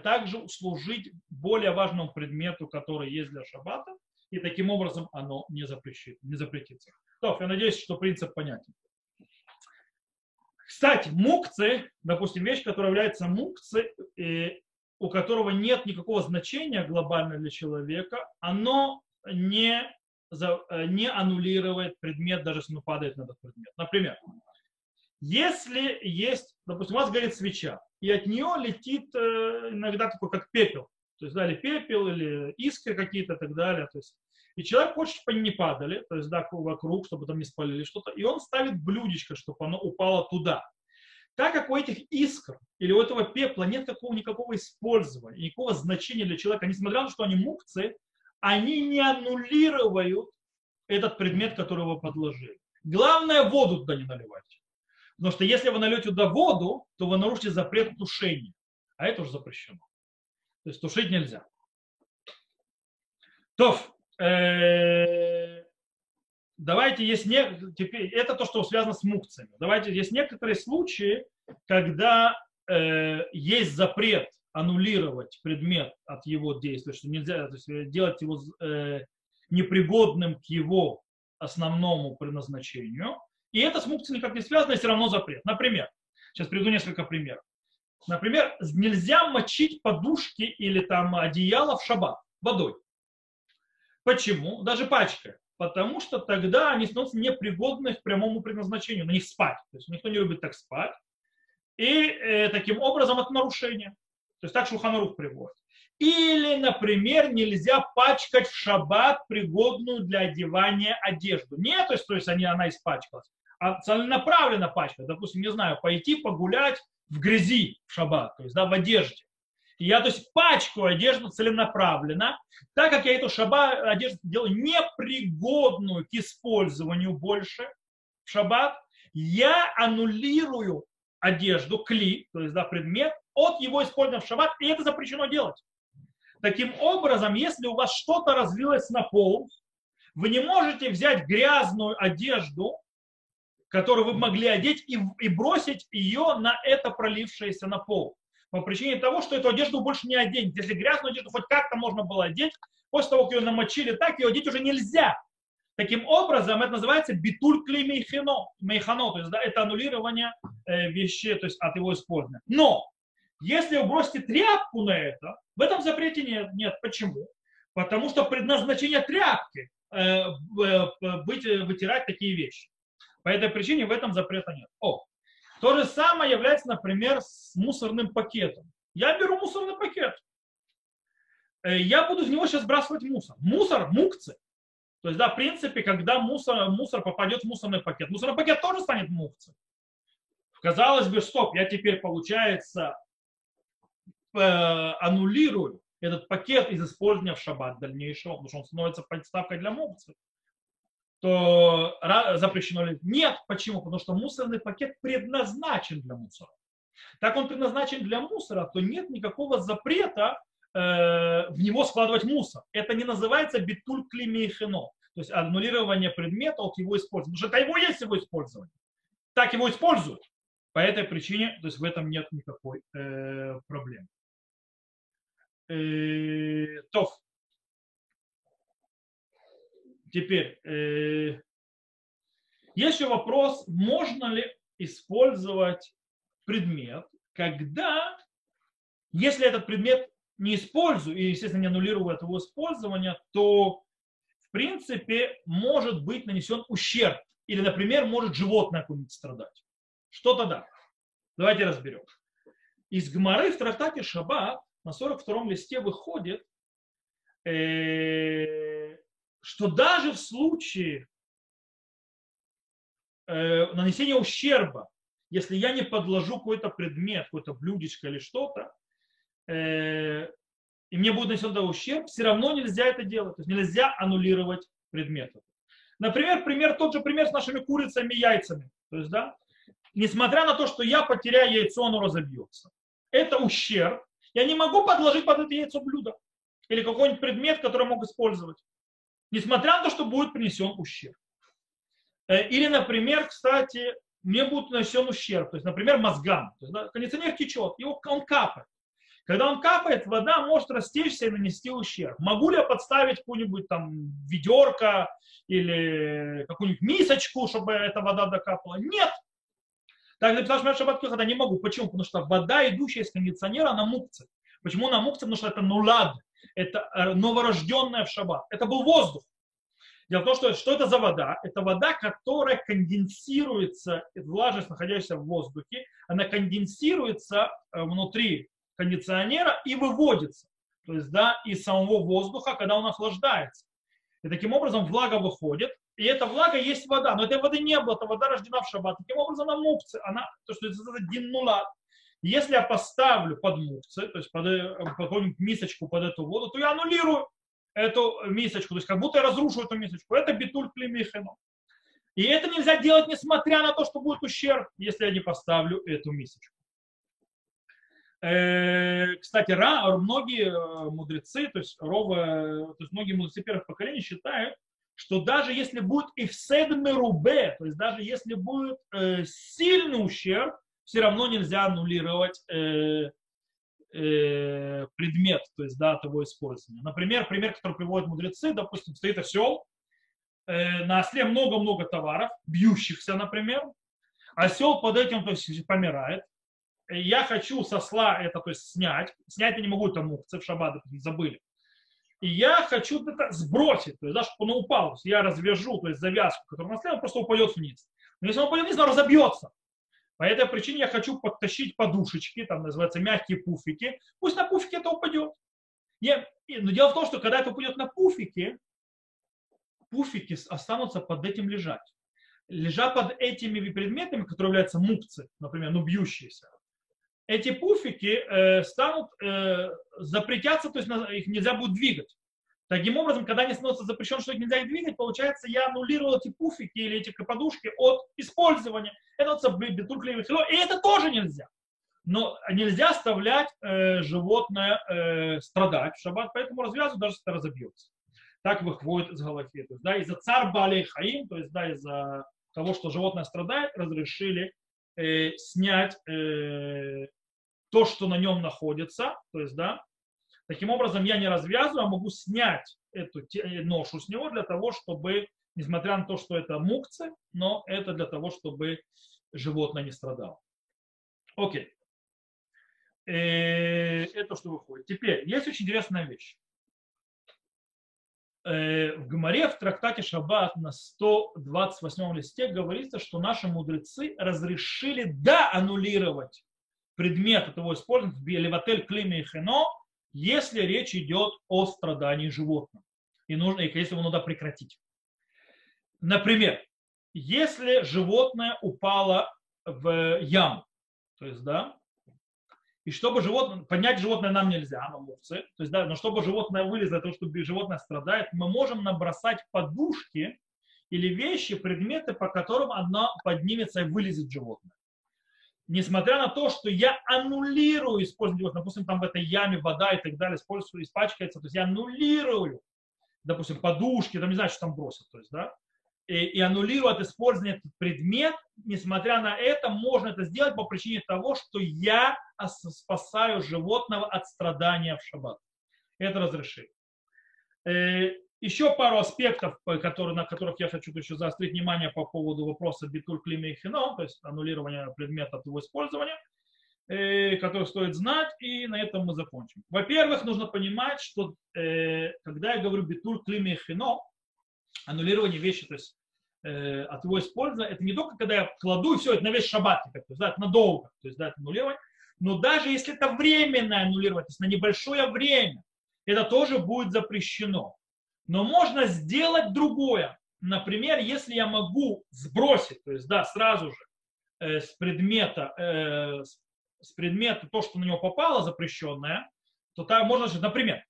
также служить более важному предмету, который есть для шаббата, и таким образом оно не, запрещит, не запретится. То, я надеюсь, что принцип понятен. Кстати, мукцы, допустим, вещь, которая является мукцы, у которого нет никакого значения глобально для человека, оно не, не аннулирует предмет, даже если он падает на этот предмет. Например, если есть, допустим, у вас горит свеча, и от нее летит э, иногда такой, как пепел, то есть, да, или пепел, или искры какие-то и так далее, то есть, и человек хочет, чтобы они не падали, то есть, да, вокруг, чтобы там не спалили что-то, и он ставит блюдечко, чтобы оно упало туда. Так как у этих искр или у этого пепла нет какого, никакого использования, никакого значения для человека, несмотря на то, что они мукцы, они не аннулируют этот предмет, который вы подложили. Главное, воду туда не наливать. Потому что если вы нальете туда воду, то вы нарушите запрет тушения. А это уже запрещено. То есть тушить нельзя. То, э, давайте есть не, теперь это то, что связано с мукциями. Давайте есть некоторые случаи, когда э, есть запрет аннулировать предмет от его действия, что нельзя то есть, э, делать его э, непригодным к его основному предназначению. И это с мукцией никак не связано, и все равно запрет. Например, сейчас приведу несколько примеров. Например, нельзя мочить подушки или там одеяло в шаббат водой. Почему? Даже пачкой. Потому что тогда они становятся непригодны к прямому предназначению, на них спать. То есть никто не любит так спать. И э, таким образом это нарушение. То есть так Шуханарух приводит. Или, например, нельзя пачкать в шаббат пригодную для одевания одежду. Нет, то есть, то есть они, она испачкалась, а целенаправленно пачкать. Допустим, не знаю, пойти погулять в грязи в шаббат, то есть да, в одежде. И я, то есть, пачкаю одежду целенаправленно, так как я эту шаббат одежду делаю непригодную к использованию больше в шаббат, я аннулирую одежду, кли, то есть да, предмет, от его использования в шаббат, и это запрещено делать. Таким образом, если у вас что-то развилось на пол, вы не можете взять грязную одежду, которую вы могли одеть, и, и бросить ее на это пролившееся на пол. По причине того, что эту одежду больше не оденете. Если грязную одежду хоть как-то можно было одеть, после того, как ее намочили так, ее одеть уже нельзя. Таким образом, это называется битуль мейхано, мейхано то есть да, это аннулирование э, вещей то есть от его использования. Но если вы бросите тряпку на это, в этом запрете нет. Нет. Почему? Потому что предназначение тряпки э, э, быть, вытирать такие вещи. По этой причине в этом запрета нет. О, то же самое является, например, с мусорным пакетом. Я беру мусорный пакет. Э, я буду в него сейчас сбрасывать мусор. Мусор, мукцы. То есть, да, в принципе, когда мусор, мусор попадет в мусорный пакет, мусорный пакет тоже станет мукцией. Казалось бы, стоп, я теперь, получается, э, аннулирую этот пакет из использования в шаббат дальнейшего, потому что он становится подставкой для мукции то запрещено ли? Нет. Почему? Потому что мусорный пакет предназначен для мусора. Так он предназначен для мусора, то нет никакого запрета э, в него складывать мусор. Это не называется битуль климейхено, то есть аннулирование предмета от его использования. Потому что это его есть его использование. Так его используют. По этой причине, то есть в этом нет никакой э, проблемы. Э, то, Теперь, э, еще вопрос, можно ли использовать предмет, когда, если этот предмет не использую, и, естественно, не аннулирую этого использования, то, в принципе, может быть нанесен ущерб. Или, например, может животное какое-нибудь страдать. Что тогда? Давайте разберем. Из Гмары в трактате Шаббат на 42-м листе выходит, э, что даже в случае э, нанесения ущерба, если я не подложу какой-то предмет, какой-то блюдечко или что-то, э, и мне будет нанесен ущерб, все равно нельзя это делать. То есть нельзя аннулировать предмет. Например, пример, тот же пример с нашими курицами и яйцами. То есть, да, несмотря на то, что я потеряю яйцо, оно разобьется. Это ущерб. Я не могу подложить под это яйцо блюдо или какой-нибудь предмет, который я могу использовать несмотря на то, что будет принесен ущерб. Э, или, например, кстати, мне будет нанесен ущерб, то есть, например, мозгам. То есть, да, кондиционер течет, его, он капает. Когда он капает, вода может растечься и нанести ущерб. Могу ли я подставить какую-нибудь там ведерко или какую-нибудь мисочку, чтобы эта вода докапала? Нет. Так написал Шмер Шаббат когда не могу. Почему? Потому что вода, идущая из кондиционера, она мукция. Почему она мукция? Потому что это нулад это э, новорожденная в шаббат. Это был воздух. Дело в том, что, что это за вода? Это вода, которая конденсируется, влажность, находящаяся в воздухе, она конденсируется э, внутри кондиционера и выводится. То есть, да, из самого воздуха, когда он охлаждается. И таким образом влага выходит, и эта влага есть вода. Но этой воды не было, эта вода рождена в шаббат. Таким образом, она мукция, она, то, что это диннулат, если я поставлю под мукцы, то есть под, э, какую-нибудь мисочку под эту воду, то я аннулирую эту мисочку, то есть как будто я разрушу эту мисочку. Это битуль климихено. И это нельзя делать, несмотря на то, что будет ущерб, если я не поставлю эту мисочку. Э, кстати, многие э, мудрецы, то есть, ровы, то есть многие мудрецы первых поколений считают, что даже если будет и в седме то есть даже если будет сильный ущерб, все равно нельзя аннулировать э, э, предмет, то есть да, того использования. Например, пример, который приводят мудрецы, допустим, стоит осел, э, на осле много-много товаров, бьющихся, например, осел под этим то есть, помирает, я хочу со осла это то есть, снять, снять я не могу, это мукцы в шаббат, забыли. И я хочу это сбросить, то есть, да, чтобы он упал. То есть я развяжу, то есть завязку, на осле, он просто упадет вниз. Но если он упадет вниз, он разобьется. По этой причине я хочу подтащить подушечки, там называются мягкие пуфики. Пусть на пуфике это упадет. Я, но дело в том, что когда это упадет на пуфики, пуфики останутся под этим лежать. Лежа под этими предметами, которые являются мукцы, например, ну бьющиеся, эти пуфики э, станут э, запретятся, то есть их нельзя будет двигать. Таким образом, когда они становятся запрещен, что их нельзя их двигать, получается, я аннулировал эти пуфики или эти подушки от использования. Это вот и это тоже нельзя. Но нельзя оставлять э, животное э, страдать в шаббат, поэтому развязывают, даже если это разобьется. Так выходит из Галахи. То есть, да, из-за царь Балей Хаим, то есть, да, из-за того, что животное страдает, разрешили э, снять э, то, что на нем находится, то есть, да, Таким образом, я не развязываю, а могу снять эту э, ношу с него для того, чтобы, несмотря на то, что это мукцы, но это для того, чтобы животное не страдало. Окей. Э, это что выходит. Теперь, есть очень интересная вещь. Э, в Гамаре, в трактате Шаббат на 128 листе говорится, что наши мудрецы разрешили, да, аннулировать предмет этого использования, леватель климе и хено, если речь идет о страдании животных. И, нужно, если его надо прекратить. Например, если животное упало в яму, то есть, да, и чтобы животное, поднять животное нам нельзя, оно мукцы, то есть, да, но чтобы животное вылезло, то, что животное страдает, мы можем набросать подушки или вещи, предметы, по которым оно поднимется и вылезет животное. Несмотря на то, что я аннулирую использование допустим, там в этой яме вода и так далее, использую, испачкается, то есть я аннулирую, допустим, подушки, там не знаю, что там бросят, то есть, да, и, и аннулирует использование этот предмет, несмотря на это, можно это сделать по причине того, что я спасаю животного от страдания в шаббат. Это разрешили. Еще пару аспектов, которые, на которых я хочу еще заострить внимание по поводу вопроса битуль климе и хино, то есть аннулирования предмета от его использования, э, который стоит знать, и на этом мы закончим. Во-первых, нужно понимать, что э, когда я говорю битуль климе и хино, аннулирование вещи, то есть э, от его использования, это не только когда я кладу все, это на весь шаббат, то есть, да, это надолго, то есть да, это аннулирование, но даже если это временное аннулирование, то есть на небольшое время, это тоже будет запрещено. Но можно сделать другое. Например, если я могу сбросить, то есть да, сразу же э, с предмета, э, с предмета то, что на него попало запрещенное, то так можно, например,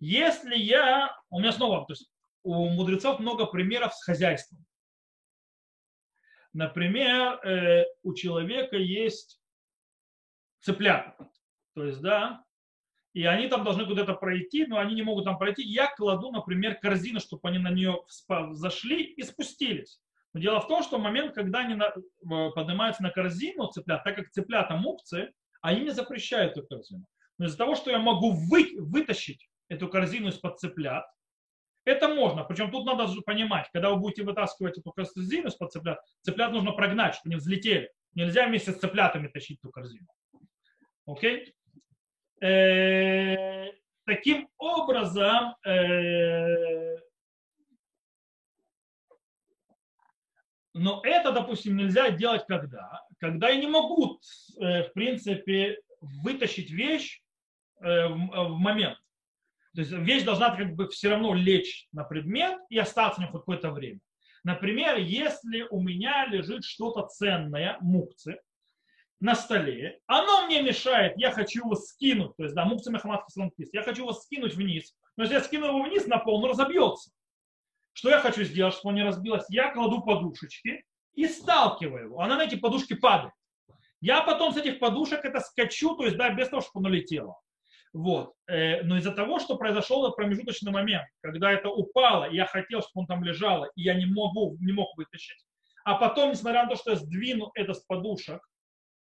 если я, у меня снова, то есть у мудрецов много примеров с хозяйством. Например, э, у человека есть цыплята. То есть, да, и они там должны куда-то пройти, но они не могут там пройти. Я кладу, например, корзину, чтобы они на нее зашли и спустились. Но дело в том, что в момент, когда они на, поднимаются на корзину цыплят, так как цыплята мукцы, они мне запрещают эту корзину. Но из-за того, что я могу вы, вытащить эту корзину из-под цыплят, это можно. Причем тут надо понимать, когда вы будете вытаскивать эту корзину из-под цыплят, цыплят нужно прогнать, чтобы они взлетели. Нельзя вместе с цыплятами тащить эту корзину. Окей? Э, таким образом, э, но это, допустим, нельзя делать когда? Когда я не могу, э, в принципе, вытащить вещь в момент. То есть вещь должна как бы все равно лечь на предмет и остаться в нем какое-то время. Например, если у меня лежит что-то ценное, мукцы, на столе, оно мне мешает, я хочу его скинуть, то есть, да, мукцы Мехамад Хасанкист, я хочу его скинуть вниз, но если я скину его вниз на пол, он разобьется. Что я хочу сделать, чтобы он не разбилось? Я кладу подушечки и сталкиваю его. Она на эти подушки падает. Я потом с этих подушек это скачу, то есть, да, без того, чтобы оно летело. Вот. Э, но из-за того, что произошел этот промежуточный момент, когда это упало, и я хотел, чтобы он там лежал, и я не, могу, не мог вытащить, а потом, несмотря на то, что я сдвину это с подушек,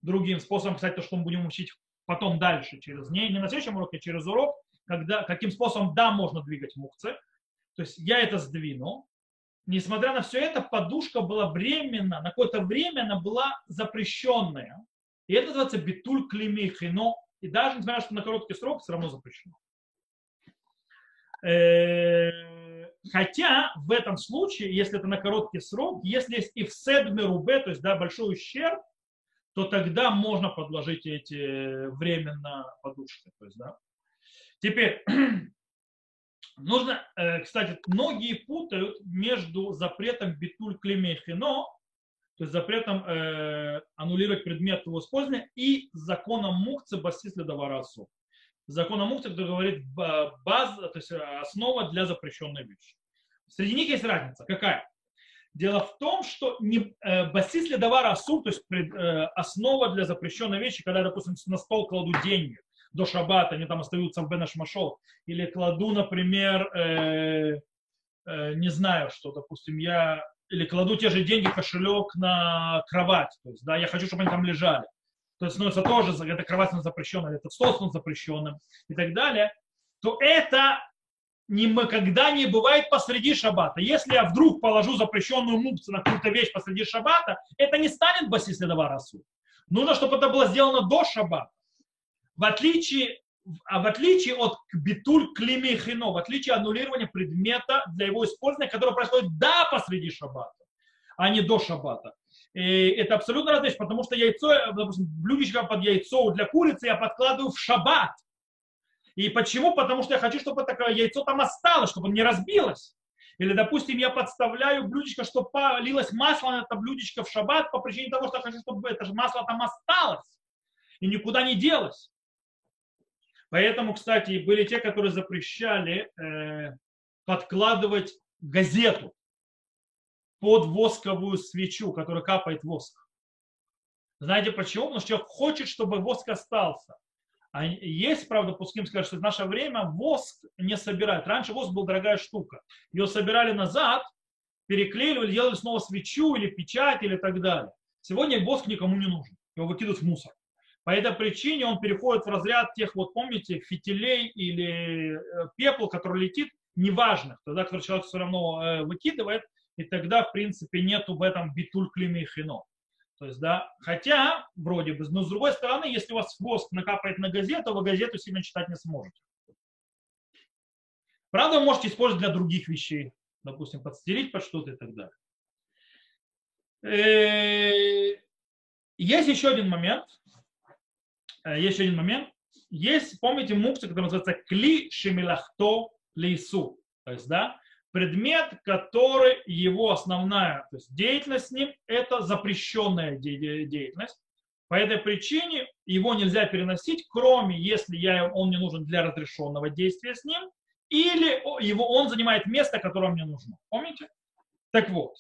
другим способом, кстати, то, что мы будем учить потом дальше, через не, не на следующем уроке, а через урок, когда, каким способом, да, можно двигать мукцы. То есть я это сдвинул. Несмотря на все это, подушка была временно, на какое-то время она была запрещенная. И это называется битуль климихино. И даже несмотря на что на короткий срок, все равно запрещено. Э, хотя в этом случае, если это на короткий срок, если есть и в седме рубе, то есть да, большой ущерб, то тогда можно подложить эти временно подушки. То есть, да. Теперь, нужно, э, кстати, многие путают между запретом битуль клемехино, то есть запретом э, аннулировать предмет его использования, и законом мукцы басис ледоварасу. Законом мукцы, который говорит база, то есть основа для запрещенной вещи. Среди них есть разница. Какая? Дело в том, что не, э, басис ледовар асур, то есть пред, э, основа для запрещенной вещи, когда, допустим, на стол кладу деньги до шаббата, они там остаются в бенаш машол, или кладу, например, э, э, не знаю, что, допустим, я или кладу те же деньги, кошелек на кровать, то есть, да, я хочу, чтобы они там лежали. То есть становится тоже, эта кровать запрещенная, этот стол становится запрещенным и так далее, то это никогда не бывает посреди шаббата. Если я вдруг положу запрещенную мукцу на какую-то вещь посреди шаббата, это не станет баси следова расу. Нужно, чтобы это было сделано до шаббата. В отличие, а в отличие от битуль климихино, в отличие от аннулирования предмета для его использования, которое происходит да посреди шаббата, а не до шаббата. И это абсолютно разная вещь, потому что яйцо, допустим, блюдечко под яйцо для курицы я подкладываю в шаббат. И почему? Потому что я хочу, чтобы такое яйцо там осталось, чтобы оно не разбилось. Или, допустим, я подставляю блюдечко, чтобы полилось масло на это блюдечко в шаббат по причине того, что я хочу, чтобы это же масло там осталось и никуда не делось. Поэтому, кстати, были те, которые запрещали э, подкладывать газету под восковую свечу, которая капает воск. Знаете почему? Потому что человек хочет, чтобы воск остался. Есть, правда, пуским скажут, что в наше время воск не собирают. Раньше воск был дорогая штука. Ее собирали назад, переклеивали, делали снова свечу или печать или так далее. Сегодня воск никому не нужен. Его выкидывают в мусор. По этой причине он переходит в разряд тех, вот помните, фитилей или э, пепла, который летит, неважных, тогда, который человек все равно э, выкидывает, и тогда, в принципе, нету в этом битуль климе и хино. То есть, да, хотя, вроде бы, но с другой стороны, если у вас воск накапает на газету, вы газету сильно читать не сможете. Правда, вы можете использовать для других вещей, допустим, подстерить под что-то и так далее. Э, есть еще один момент, Э, есть еще один момент. Есть, помните, мукция, который называется кли шемилахто лейсу. То есть, да, предмет, который его основная то есть деятельность с ним, это запрещенная деятельность. По этой причине его нельзя переносить, кроме если я, он мне нужен для разрешенного действия с ним, или его, он занимает место, которое мне нужно. Помните? Так вот,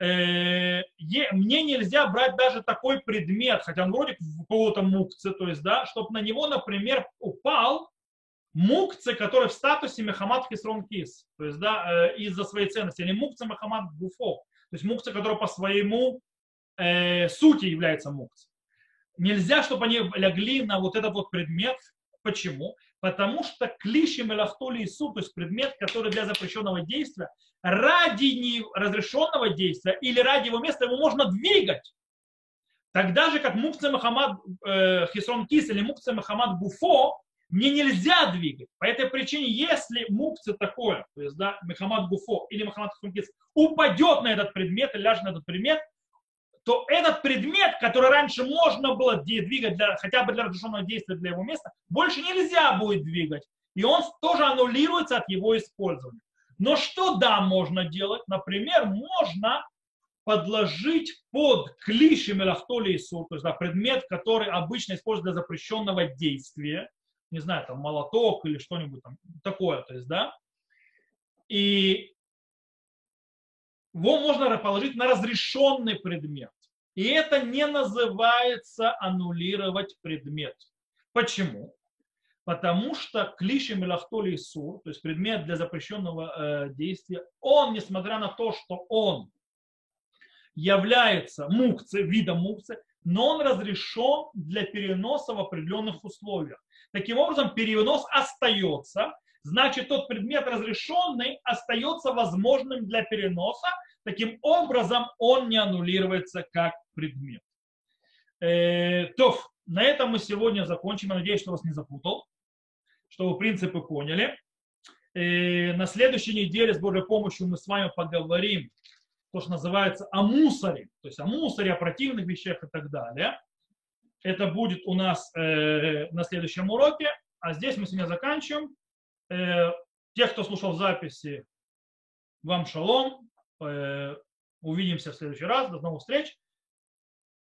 э, мне нельзя брать даже такой предмет, хотя он вроде какого-то мукцы, то есть, да, чтобы на него, например, упал мукцы, который в статусе Мехамад Хисрон Кис, то есть, да, э, из-за своей ценности, или мукцы Мехамад Гуфо, то есть мукцы, который по своему э, сути является мукцей. Нельзя, чтобы они легли на вот этот вот предмет. Почему? Потому что клиши мелахтоли и суд, то есть предмет, который для запрещенного действия, ради разрешенного действия или ради его места его можно двигать. Тогда же, как Мукце Махамад э, Хисрон Кис или Мукце Махамад Буфо, мне нельзя двигать. По этой причине, если мукце такое, то есть да, Махамад Буфо или Махамад Хисрон Кис, упадет на этот предмет или ляжет на этот предмет, то этот предмет, который раньше можно было двигать для, хотя бы для разрешенного действия для его места, больше нельзя будет двигать. И он тоже аннулируется от его использования. Но что да, можно делать? Например, можно подложить под клиши мелахтоли и сур, то есть да, предмет, который обычно используется для запрещенного действия, не знаю, там молоток или что-нибудь там такое, то есть, да, и его можно положить на разрешенный предмет. И это не называется аннулировать предмет. Почему? Потому что клиши мелахтоли сур, то есть предмет для запрещенного э, действия, он, несмотря на то, что он является мукцей, видом мукцы, но он разрешен для переноса в определенных условиях. Таким образом, перенос остается, значит, тот предмет разрешенный остается возможным для переноса, таким образом он не аннулируется как предмет. Э, то, на этом мы сегодня закончим. Я надеюсь, что вас не запутал что вы принципы поняли. И на следующей неделе с Божьей помощью мы с вами поговорим то, что называется о мусоре, то есть о мусоре, о противных вещах и так далее. Это будет у нас э, на следующем уроке, а здесь мы сегодня заканчиваем. Э, те, кто слушал записи, вам шалом. Э, увидимся в следующий раз. До новых встреч.